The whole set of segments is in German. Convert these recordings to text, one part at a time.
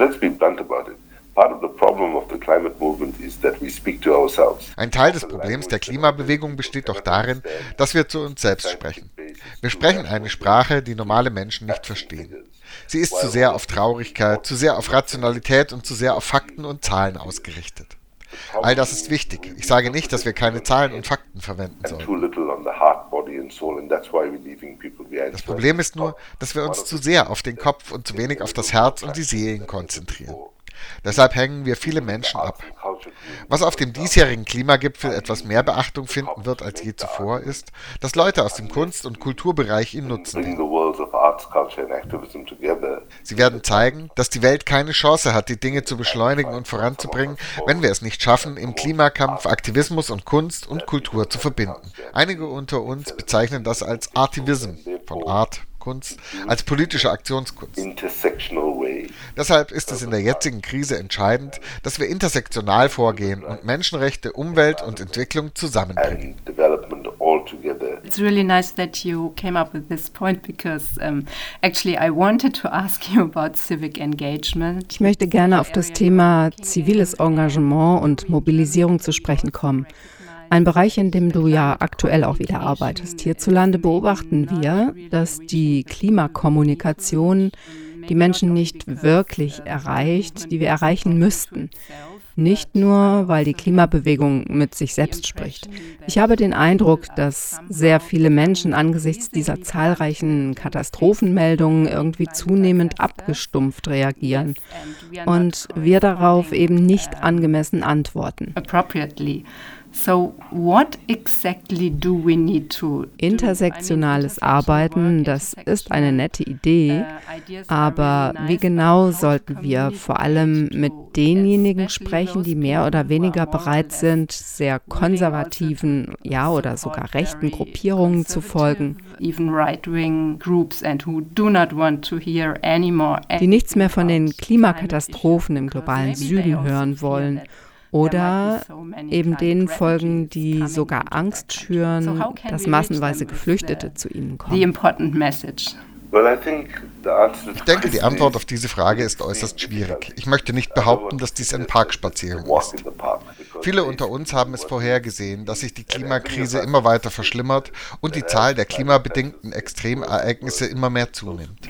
let's be blunt about it. Ein Teil des Problems der Klimabewegung besteht doch darin, dass wir zu uns selbst sprechen. Wir sprechen eine Sprache, die normale Menschen nicht verstehen. Sie ist zu sehr auf Traurigkeit, zu sehr auf Rationalität und zu sehr auf Fakten und Zahlen ausgerichtet. All das ist wichtig. Ich sage nicht, dass wir keine Zahlen und Fakten verwenden sollen. Das Problem ist nur, dass wir uns zu sehr auf den Kopf und zu wenig auf das Herz und die Seelen konzentrieren. Deshalb hängen wir viele Menschen ab. Was auf dem diesjährigen Klimagipfel etwas mehr Beachtung finden wird als je zuvor, ist, dass Leute aus dem Kunst- und Kulturbereich ihn nutzen. Sie werden zeigen, dass die Welt keine Chance hat, die Dinge zu beschleunigen und voranzubringen, wenn wir es nicht schaffen, im Klimakampf Aktivismus und Kunst und Kultur zu verbinden. Einige unter uns bezeichnen das als Artivism, von Art, Kunst, als politische Aktionskunst. Deshalb ist es in der jetzigen Krise entscheidend, dass wir intersektional vorgehen und Menschenrechte, Umwelt und Entwicklung zusammenbringen. It's really nice that you came up with this point because um, actually I wanted to ask you about civic engagement. Ich möchte gerne auf das Thema ziviles Engagement und Mobilisierung zu sprechen kommen. Ein Bereich, in dem du ja aktuell auch wieder arbeitest. Hierzulande beobachten wir, dass die Klimakommunikation die Menschen nicht wirklich erreicht, die wir erreichen müssten. Nicht nur, weil die Klimabewegung mit sich selbst spricht. Ich habe den Eindruck, dass sehr viele Menschen angesichts dieser zahlreichen Katastrophenmeldungen irgendwie zunehmend abgestumpft reagieren und wir darauf eben nicht angemessen antworten. So what exactly do we need to Intersektionales Arbeiten, das ist eine nette Idee, aber wie genau sollten wir vor allem mit denjenigen sprechen, die mehr oder weniger bereit sind, sehr konservativen, ja oder sogar rechten Gruppierungen zu folgen, die nichts mehr von den Klimakatastrophen im globalen Süden hören wollen oder eben denen folgen, die sogar Angst schüren, dass massenweise Geflüchtete zu ihnen kommen. Ich denke, die Antwort auf diese Frage ist äußerst schwierig. Ich möchte nicht behaupten, dass dies ein Parkspaziergang ist. Viele unter uns haben es vorhergesehen, dass sich die Klimakrise immer weiter verschlimmert und die Zahl der klimabedingten Extremereignisse immer mehr zunimmt.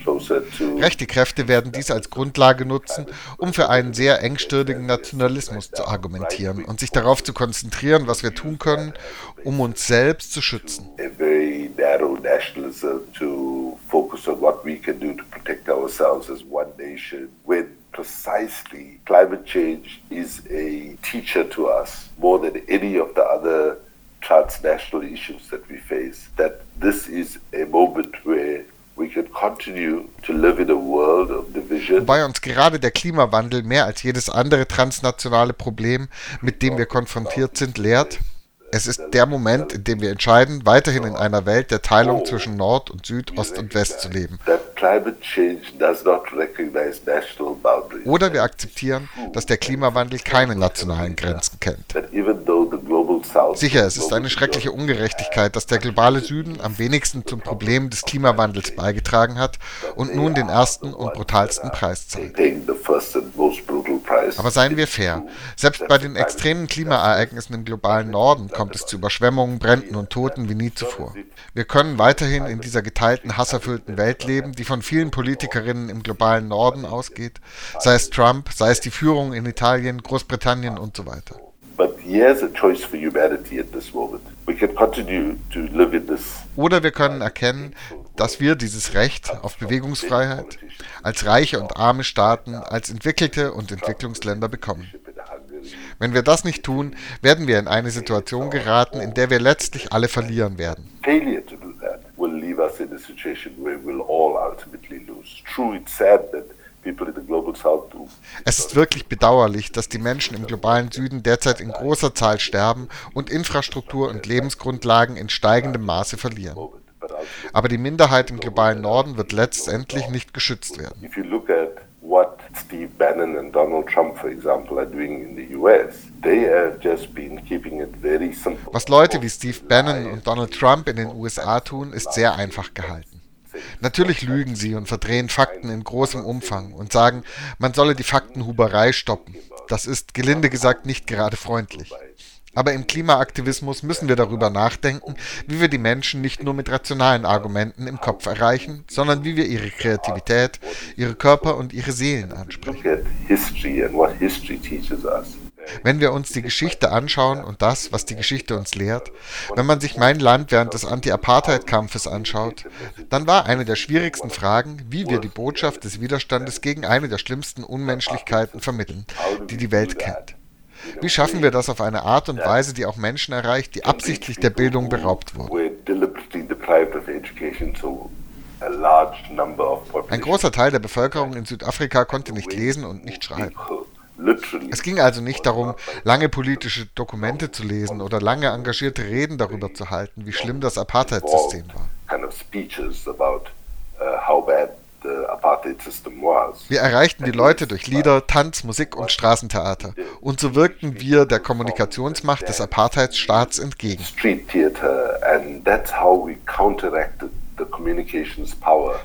Rechte Kräfte werden dies als Grundlage nutzen, um für einen sehr engstirnigen Nationalismus zu argumentieren und sich darauf zu konzentrieren, was wir tun können, um uns selbst zu schützen. Focus on what we can do to protect ourselves as one nation when precisely climate change is a teacher to us more than any of the other transnational issues that we face. That this is a moment where we can continue to live in a world of division. Wobei uns gerade der Klimawandel mehr als jedes andere transnationale Problem, mit dem wir konfrontiert sind, lehrt, es ist der Moment, in dem wir entscheiden, weiterhin in einer Welt der Teilung zwischen Nord und Süd, Ost und West zu leben. Oder wir akzeptieren, dass der Klimawandel keine nationalen Grenzen kennt. Sicher, es ist eine schreckliche Ungerechtigkeit, dass der globale Süden am wenigsten zum Problem des Klimawandels beigetragen hat und nun den ersten und brutalsten Preis zahlt. Aber seien wir fair, selbst bei den extremen Klimaereignissen im globalen Norden kommt es zu Überschwemmungen, Bränden und Toten wie nie zuvor. Wir können weiterhin in dieser geteilten, hasserfüllten Welt leben, die von vielen Politikerinnen im globalen Norden ausgeht, sei es Trump, sei es die Führung in Italien, Großbritannien und so weiter. Oder wir können erkennen, dass wir dieses Recht auf Bewegungsfreiheit als reiche und arme Staaten, als entwickelte und Entwicklungsländer bekommen. Wenn wir das nicht tun, werden wir in eine Situation geraten, in der wir letztlich alle verlieren werden. Es ist wirklich bedauerlich, dass die Menschen im globalen Süden derzeit in großer Zahl sterben und Infrastruktur und Lebensgrundlagen in steigendem Maße verlieren. Aber die Minderheit im globalen Norden wird letztendlich nicht geschützt werden. what Steve Bannon and Donald Trump, for example, are doing in the US. They have just been keeping it very simple. Was Leute wie Steve Bannon und Donald Trump in den USA tun, ist sehr einfach gehalten. Natürlich lügen sie und verdrehen Fakten in großem Umfang und sagen, man solle die Faktenhuberei stoppen. Das ist gelinde gesagt nicht gerade freundlich. Aber im Klimaaktivismus müssen wir darüber nachdenken, wie wir die Menschen nicht nur mit rationalen Argumenten im Kopf erreichen, sondern wie wir ihre Kreativität, ihre Körper und ihre Seelen ansprechen. Wenn wir uns die Geschichte anschauen und das, was die Geschichte uns lehrt, wenn man sich mein Land während des Anti-Apartheid-Kampfes anschaut, dann war eine der schwierigsten Fragen, wie wir die Botschaft des Widerstandes gegen eine der schlimmsten Unmenschlichkeiten vermitteln, die die Welt kennt. Wie schaffen wir das auf eine Art und Weise, die auch Menschen erreicht, die absichtlich der Bildung beraubt wurden? Ein großer Teil der Bevölkerung in Südafrika konnte nicht lesen und nicht schreiben. Es ging also nicht darum, lange politische Dokumente zu lesen oder lange engagierte Reden darüber zu halten, wie schlimm das Apartheid-System war. Wir erreichten die Leute durch Lieder, Tanz, Musik und Straßentheater. Und so wirkten wir der Kommunikationsmacht des Apartheidsstaats entgegen. Street theater and that's how we counteracted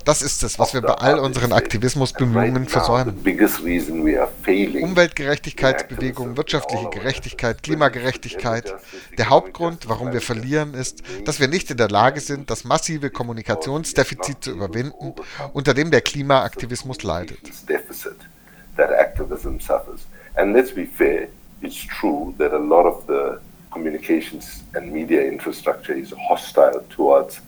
das ist es, was wir bei all unseren Aktivismusbemühungen versäumen. Umweltgerechtigkeitsbewegung, wirtschaftliche Gerechtigkeit, Klimagerechtigkeit. Der Hauptgrund, warum wir verlieren, ist, dass wir nicht in der Lage sind, das massive Kommunikationsdefizit zu überwinden, unter dem der Klimaaktivismus leidet. And let's be fair, it's true that a lot of the communications and media infrastructure is hostile towards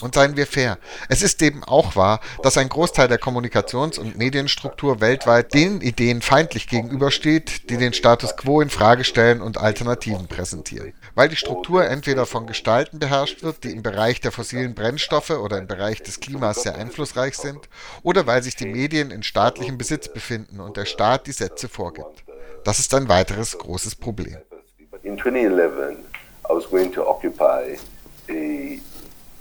und seien wir fair, es ist eben auch wahr, dass ein Großteil der Kommunikations- und Medienstruktur weltweit den Ideen feindlich gegenübersteht, die den Status quo in Frage stellen und Alternativen präsentieren. Weil die Struktur entweder von Gestalten beherrscht wird, die im Bereich der fossilen Brennstoffe oder im Bereich des Klimas sehr einflussreich sind, oder weil sich die Medien in staatlichem Besitz befinden und der Staat die Sätze vorgibt. Das ist ein weiteres großes Problem. In 2011, I was going to occupy a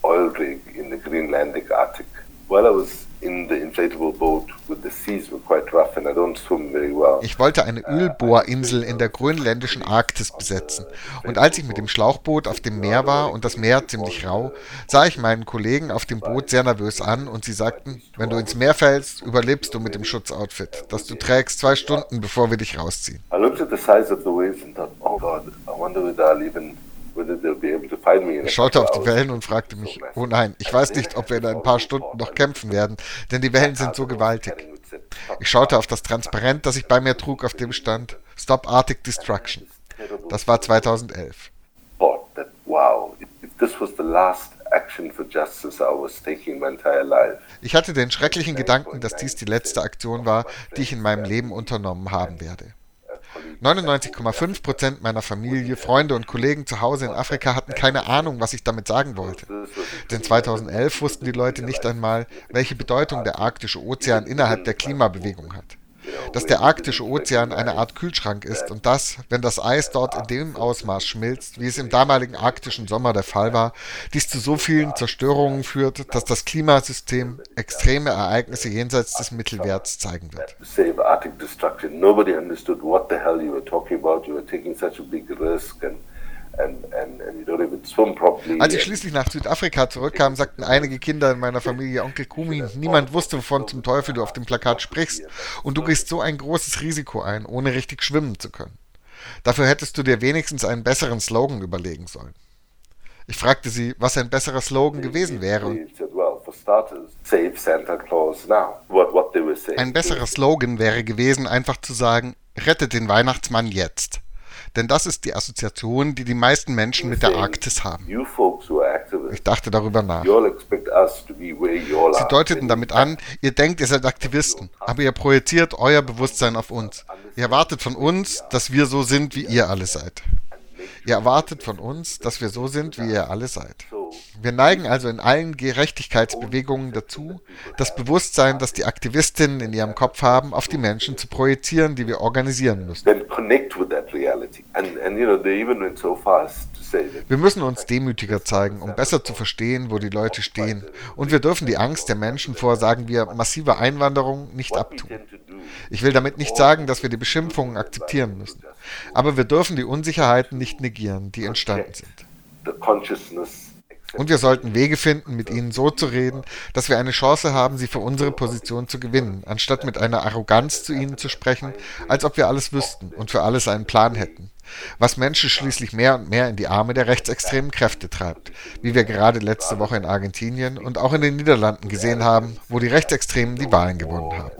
oil rig in the Greenlandic Arctic. While I was in the inflatable boat with the seas were quite rough and I don't swim very well. Ich wollte eine Ölbohrinsel in der grönländischen Arktis besetzen. Und als ich mit dem Schlauchboot auf dem Meer war und das Meer ziemlich rau, sah ich meinen Kollegen auf dem Boot sehr nervös an und sie sagten, wenn du ins Meer fällst, überlebst du mit dem Schutzoutfit, das du trägst zwei Stunden, bevor wir dich rausziehen. I looked at the size of the waves and thought, oh God, I wonder whether I'll even schaute auf die Wellen und fragte mich, oh nein, ich weiß nicht, ob wir in ein paar Stunden noch kämpfen werden, denn die Wellen sind so gewaltig. Ich schaute auf das Transparent, das ich bei mir trug, auf dem stand Stop Arctic Destruction. Das war 2011. Ich hatte den schrecklichen Gedanken, dass dies die letzte Aktion war, die ich in meinem Leben unternommen haben werde. 99,5 Prozent meiner Familie, Freunde und Kollegen zu Hause in Afrika hatten keine Ahnung, was ich damit sagen wollte. Denn 2011 wussten die Leute nicht einmal, welche Bedeutung der arktische Ozean innerhalb der Klimabewegung hat dass der arktische Ozean eine Art Kühlschrank ist und dass, wenn das Eis dort in dem Ausmaß schmilzt, wie es im damaligen arktischen Sommer der Fall war, dies zu so vielen Zerstörungen führt, dass das Klimasystem extreme Ereignisse jenseits des Mittelwerts zeigen wird. Nobody understood what the hell you were talking about. You were taking such a big risk and als ich schließlich nach Südafrika zurückkam, sagten einige Kinder in meiner Familie, Onkel Kumi, niemand wusste, wovon zum Teufel du auf dem Plakat sprichst. Und du gehst so ein großes Risiko ein, ohne richtig schwimmen zu können. Dafür hättest du dir wenigstens einen besseren Slogan überlegen sollen. Ich fragte sie, was ein besserer Slogan gewesen wäre. Ein besserer Slogan wäre gewesen, einfach zu sagen, rettet den Weihnachtsmann jetzt. Denn das ist die Assoziation, die die meisten Menschen mit der Arktis haben. Ich dachte darüber nach. Sie deuteten damit an, ihr denkt, ihr seid Aktivisten, aber ihr projiziert euer Bewusstsein auf uns. Ihr erwartet von uns, dass wir so sind, wie ihr alle seid. Ihr erwartet von uns, dass wir so sind, wie ihr alle seid. Wir neigen also in allen Gerechtigkeitsbewegungen dazu, das Bewusstsein, das die Aktivistinnen in ihrem Kopf haben, auf die Menschen zu projizieren, die wir organisieren müssen. Wir müssen uns demütiger zeigen, um besser zu verstehen, wo die Leute stehen. Und wir dürfen die Angst der Menschen vor, sagen wir, massiver Einwanderung nicht abtun. Ich will damit nicht sagen, dass wir die Beschimpfungen akzeptieren müssen. Aber wir dürfen die Unsicherheiten nicht negieren, die entstanden sind. Und wir sollten Wege finden, mit ihnen so zu reden, dass wir eine Chance haben, sie für unsere Position zu gewinnen, anstatt mit einer Arroganz zu ihnen zu sprechen, als ob wir alles wüssten und für alles einen Plan hätten was Menschen schließlich mehr und mehr in die Arme der rechtsextremen Kräfte treibt, wie wir gerade letzte Woche in Argentinien und auch in den Niederlanden gesehen haben, wo die Rechtsextremen die Wahlen gewonnen haben.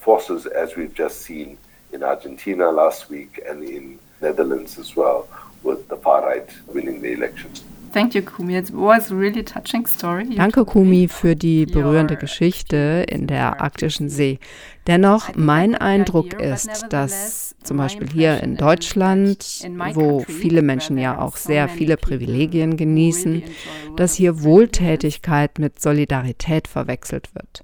forces as we've just seen in Argentina last week and in Netherlands as well with the far right winning the elections. Thank you, Kumi. It was a really touching story. Danke, Kumi, für die berührende Geschichte in der arktischen See. Dennoch, mein Eindruck ist, dass zum Beispiel hier in Deutschland, wo viele Menschen ja auch sehr viele Privilegien genießen, dass hier Wohltätigkeit mit Solidarität verwechselt wird.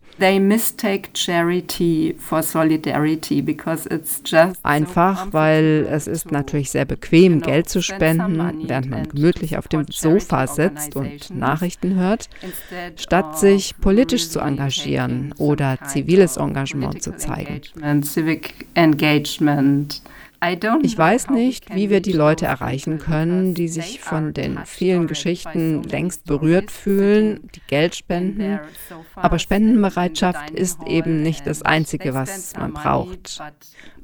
Einfach, weil es ist natürlich sehr bequem, Geld zu spenden, während man gemütlich auf dem Sofa sitzt und Nachrichten hört, statt sich politisch zu engagieren oder ziviles Engagement zu zeigen. Ich weiß nicht, wie wir die Leute erreichen können, die sich von den vielen Geschichten längst berührt fühlen, die Geld spenden. Aber Spendenbereitschaft ist eben nicht das Einzige, was man braucht.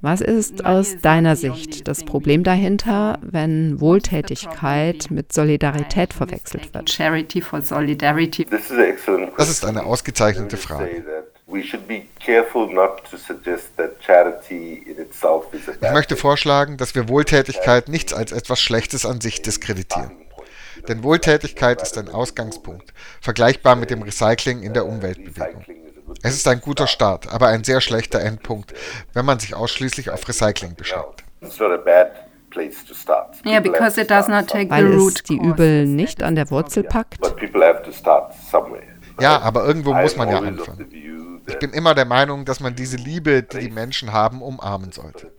Was ist aus deiner Sicht das Problem dahinter, wenn Wohltätigkeit mit Solidarität verwechselt wird? Das ist eine ausgezeichnete Frage. Ich möchte vorschlagen, dass wir Wohltätigkeit nicht als etwas Schlechtes an sich diskreditieren. Denn Wohltätigkeit ist ein Ausgangspunkt, vergleichbar mit dem Recycling in der Umweltbewegung. Es ist ein guter Start, aber ein sehr schlechter Endpunkt, wenn man sich ausschließlich auf Recycling beschränkt. Yeah, because it does not take Weil es die Übel nicht an der Wurzel packt. Ja, aber irgendwo muss man ja anfangen. Ich bin immer der Meinung, dass man diese Liebe, die die Menschen haben, umarmen sollte.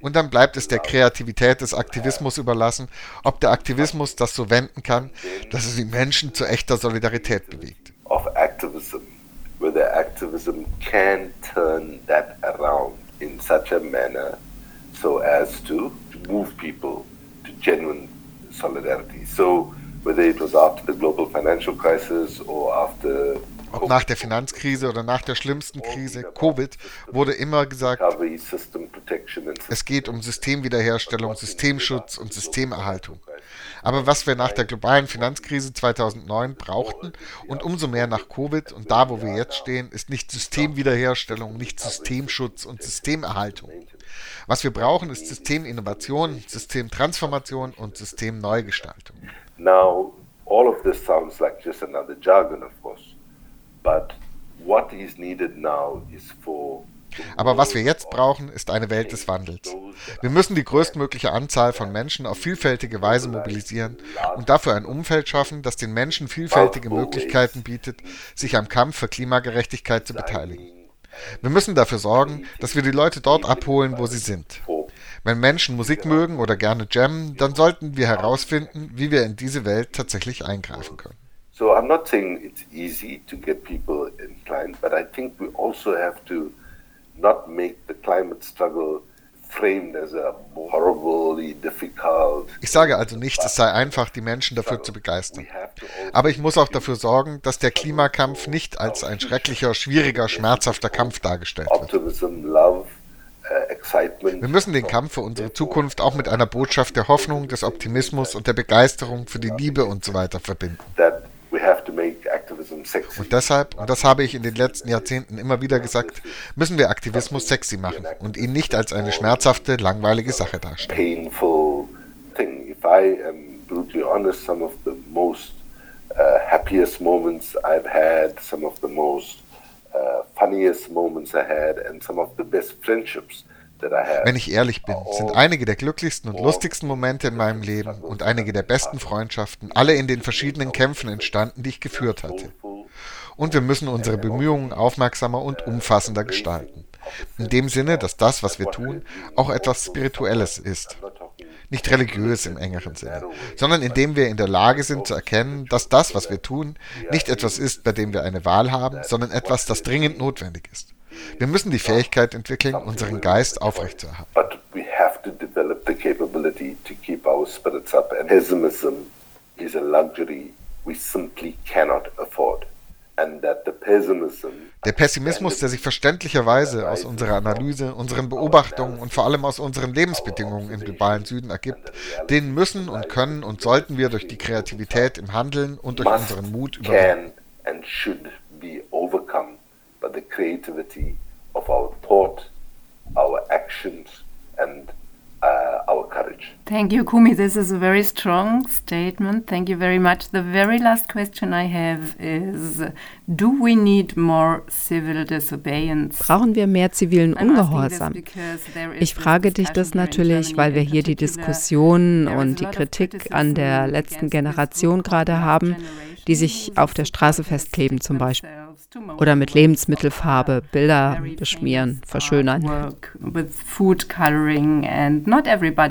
Und dann bleibt es der Kreativität des Aktivismus überlassen, ob der Aktivismus das so wenden kann, dass es die Menschen zu echter Solidarität bewegt. Of activism, whether activism can turn that around in such a manner so as to move people to genuine solidarity. So whether it was after the global financial crisis or after ob nach der Finanzkrise oder nach der schlimmsten Krise, Covid, wurde immer gesagt, es geht um Systemwiederherstellung, Systemschutz und Systemerhaltung. Aber was wir nach der globalen Finanzkrise 2009 brauchten und umso mehr nach Covid und da, wo wir jetzt stehen, ist nicht Systemwiederherstellung, nicht Systemschutz und Systemerhaltung. Was wir brauchen, ist Systeminnovation, Systemtransformation und Systemneugestaltung. Now, all of this sounds like just another jargon, of course. Aber was wir jetzt brauchen, ist eine Welt des Wandels. Wir müssen die größtmögliche Anzahl von Menschen auf vielfältige Weise mobilisieren und dafür ein Umfeld schaffen, das den Menschen vielfältige Möglichkeiten bietet, sich am Kampf für Klimagerechtigkeit zu beteiligen. Wir müssen dafür sorgen, dass wir die Leute dort abholen, wo sie sind. Wenn Menschen Musik mögen oder gerne jammen, dann sollten wir herausfinden, wie wir in diese Welt tatsächlich eingreifen können. So I'm not saying it's easy to get people inclined, but I think we also have to not make the climate struggle ich sage also nicht, es sei einfach, die Menschen dafür zu begeistern. Aber ich muss auch dafür sorgen, dass der Klimakampf nicht als ein schrecklicher, schwieriger, schmerzhafter Kampf dargestellt wird. Uh, Wir müssen den Kampf für unsere Zukunft auch mit einer Botschaft der Hoffnung, des Optimismus und der Begeisterung für die Liebe und so weiter verbinden. Und deshalb, und das habe ich in den letzten Jahrzehnten immer wieder gesagt, müssen wir Aktivismus sexy machen und ihn nicht als eine schmerzhafte, langweilige Sache darstellen. Uh, happiest moments I've had, some of the most uh, funniest moments I had, and some of the best friendships wenn ich ehrlich bin, sind einige der glücklichsten und lustigsten Momente in meinem Leben und einige der besten Freundschaften alle in den verschiedenen Kämpfen entstanden, die ich geführt hatte. Und wir müssen unsere Bemühungen aufmerksamer und umfassender gestalten. In dem Sinne, dass das, was wir tun, auch etwas Spirituelles ist. Nicht religiös im engeren Sinne, sondern indem wir in der Lage sind zu erkennen, dass das, was wir tun, nicht etwas ist, bei dem wir eine Wahl haben, sondern etwas, das dringend notwendig ist. Wir müssen die Fähigkeit entwickeln, unseren Geist aufrechtzuerhalten. But we have to develop the capability to keep our spirits up. And pessimism is a luxury we simply cannot afford. Der Pessimismus, der sich verständlicherweise aus unserer Analyse, unseren Beobachtungen und vor allem aus unseren Lebensbedingungen im globalen Süden ergibt, den müssen und können und sollten wir durch die Kreativität im Handeln und durch unseren Mut überwinden. Our actions and uh, our courage. Thank you, Kumi. This is a very strong statement. Thank you very much. The very last question I have is Do we need more civil disobedience? Brauchen wir mehr zivilen Ungehorsam? Ich frage dich das natürlich, weil wir hier die Diskussion und die Kritik an der letzten Generation gerade haben, die sich auf der Straße festkleben zum Beispiel oder mit Lebensmittelfarbe Bilder beschmieren, verschönern.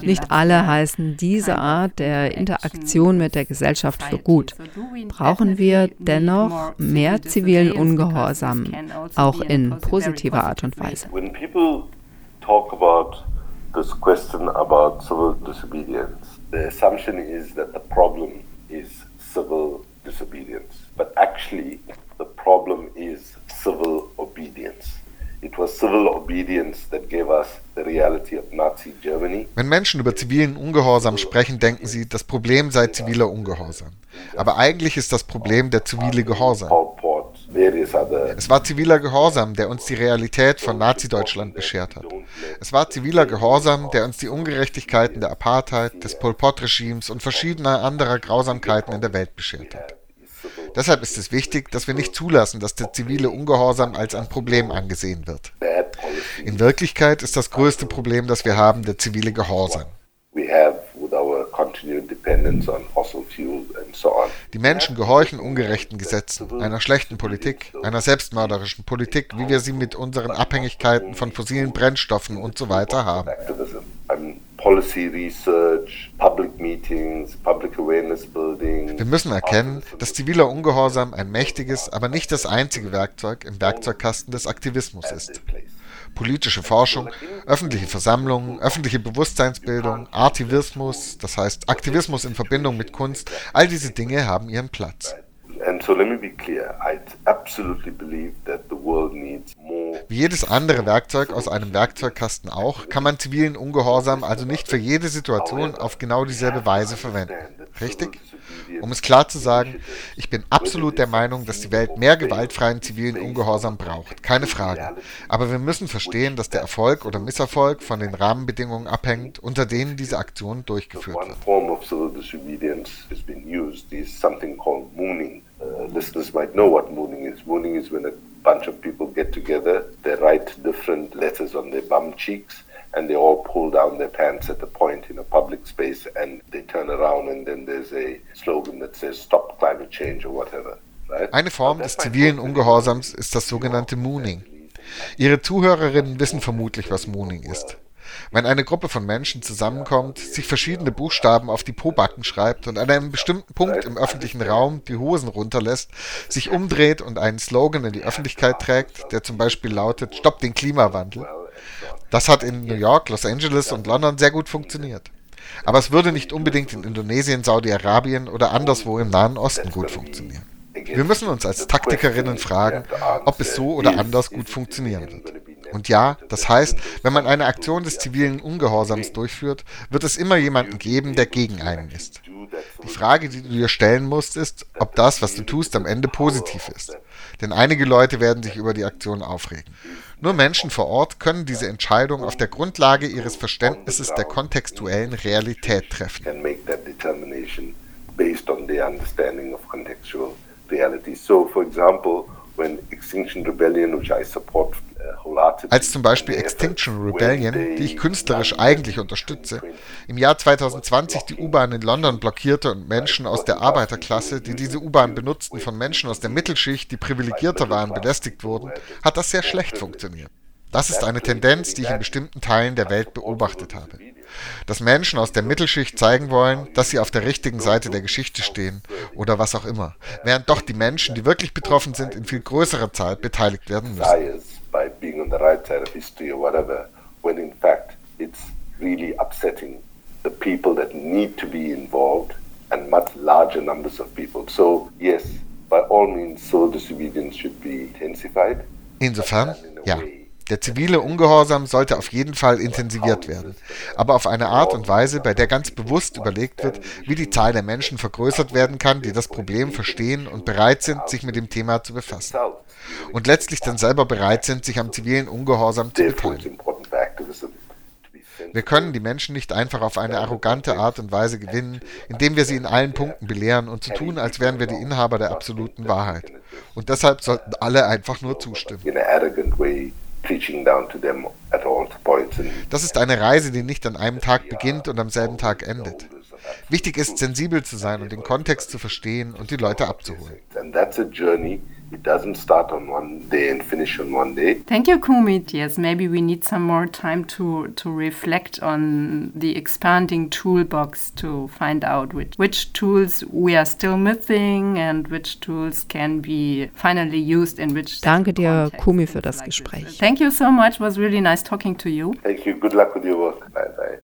Nicht alle heißen diese Art der Interaktion mit der Gesellschaft für gut. Brauchen wir dennoch mehr zivilen Ungehorsam, auch in positiver Art und Weise. this question about civil disobedience. The assumption is that the problem is civil disobedience. But actually, The problem is civil obedience. It was civil obedience that gave us the reality of Nazi Germany. Wenn Menschen über zivilen Ungehorsam sprechen, denken sie, das Problem sei ziviler Ungehorsam. Aber eigentlich ist das Problem der zivile Gehorsam. Es war ziviler Gehorsam, der uns die Realität von Nazi-Deutschland beschert hat. Es war ziviler Gehorsam, der uns die Ungerechtigkeiten der Apartheid, des Pol Pot-Regimes und verschiedener anderer Grausamkeiten in der Welt beschert hat. Deshalb ist es wichtig, dass wir nicht zulassen, dass der zivile Ungehorsam als ein Problem angesehen wird. In Wirklichkeit ist das größte Problem, das wir haben, der zivile Gehorsam. Die Menschen gehorchen ungerechten Gesetzen, einer schlechten Politik, einer selbstmörderischen Politik, wie wir sie mit unseren Abhängigkeiten von fossilen Brennstoffen und so weiter haben. Wir müssen erkennen, dass ziviler Ungehorsam ein mächtiges, aber nicht das einzige Werkzeug im Werkzeugkasten des Aktivismus ist politische Forschung, öffentliche Versammlungen, öffentliche Bewusstseinsbildung, Artivismus, das heißt Aktivismus in Verbindung mit Kunst, all diese Dinge haben ihren Platz. Wie jedes andere Werkzeug aus einem Werkzeugkasten auch, kann man zivilen Ungehorsam also nicht für jede Situation auf genau dieselbe Weise verwenden. Richtig? Um es klar zu sagen, ich bin absolut der Meinung, dass die Welt mehr gewaltfreien zivilen Ungehorsam braucht. Keine Frage. Aber wir müssen verstehen, dass der Erfolg oder Misserfolg von den Rahmenbedingungen abhängt, unter denen diese Aktion durchgeführt wird. Uh, listeners might know what mooning is. Mooning is when a bunch of people get together, they write different letters on their bum cheeks, and they all pull down their pants at a point in a public space and they turn around and then there's a slogan that says stop climate change or whatever. Right? Eine Form des zivilen Ungehorsams ist das sogenannte Mooning. Ihre Zuhörerinnen wissen vermutlich, was Mooning ist. Wenn eine Gruppe von Menschen zusammenkommt, sich verschiedene Buchstaben auf die Pobacken schreibt und an einem bestimmten Punkt im öffentlichen Raum die Hosen runterlässt, sich umdreht und einen Slogan in die Öffentlichkeit trägt, der zum Beispiel lautet Stopp den Klimawandel, das hat in New York, Los Angeles und London sehr gut funktioniert. Aber es würde nicht unbedingt in Indonesien, Saudi-Arabien oder anderswo im Nahen Osten gut funktionieren. Wir müssen uns als Taktikerinnen fragen, ob es so oder anders gut funktionieren wird. Und ja, das heißt, wenn man eine Aktion des zivilen Ungehorsams durchführt, wird es immer jemanden geben, der gegen einen ist. Die Frage, die du dir stellen musst, ist, ob das, was du tust, am Ende positiv ist. Denn einige Leute werden sich über die Aktion aufregen. Nur Menschen vor Ort können diese Entscheidung auf der Grundlage ihres Verständnisses der kontextuellen Realität treffen. So, for example, when Extinction Rebellion, which I support als zum Beispiel Extinction Rebellion, die ich künstlerisch eigentlich unterstütze, im Jahr 2020 die U-Bahn in London blockierte und Menschen aus der Arbeiterklasse, die diese U-Bahn benutzten, von Menschen aus der Mittelschicht, die privilegierter waren, belästigt wurden, hat das sehr schlecht funktioniert. Das ist eine Tendenz, die ich in bestimmten Teilen der Welt beobachtet habe. Dass Menschen aus der Mittelschicht zeigen wollen, dass sie auf der richtigen Seite der Geschichte stehen oder was auch immer, während doch die Menschen, die wirklich betroffen sind, in viel größerer Zahl beteiligt werden müssen. Being on the right side of history or whatever, when in fact it's really upsetting the people that need to be involved and much larger numbers of people. So, yes, by all means, civil disobedience should be intensified. in Insofern, ja. Der zivile Ungehorsam sollte auf jeden Fall intensiviert werden, aber auf eine Art und Weise, bei der ganz bewusst überlegt wird, wie die Zahl der Menschen vergrößert werden kann, die das Problem verstehen und bereit sind, sich mit dem Thema zu befassen. Und letztlich dann selber bereit sind, sich am zivilen Ungehorsam zu beteiligen. Wir können die Menschen nicht einfach auf eine arrogante Art und Weise gewinnen, indem wir sie in allen Punkten belehren und zu so tun, als wären wir die Inhaber der absoluten Wahrheit. Und deshalb sollten alle einfach nur zustimmen. Das ist eine Reise, die nicht an einem Tag beginnt und am selben Tag endet. Wichtig ist, sensibel zu sein und den Kontext zu verstehen und die Leute abzuholen. It doesn't start on one day and finish on one day. Thank you, Kumit. Yes, maybe we need some more time to, to reflect on the expanding toolbox to find out which, which tools we are still missing and which tools can be finally used in which Danke dir, Kumi, für das Gespräch. Thank you so much. It was really nice talking to you. Thank you. Good luck with your work. Bye bye.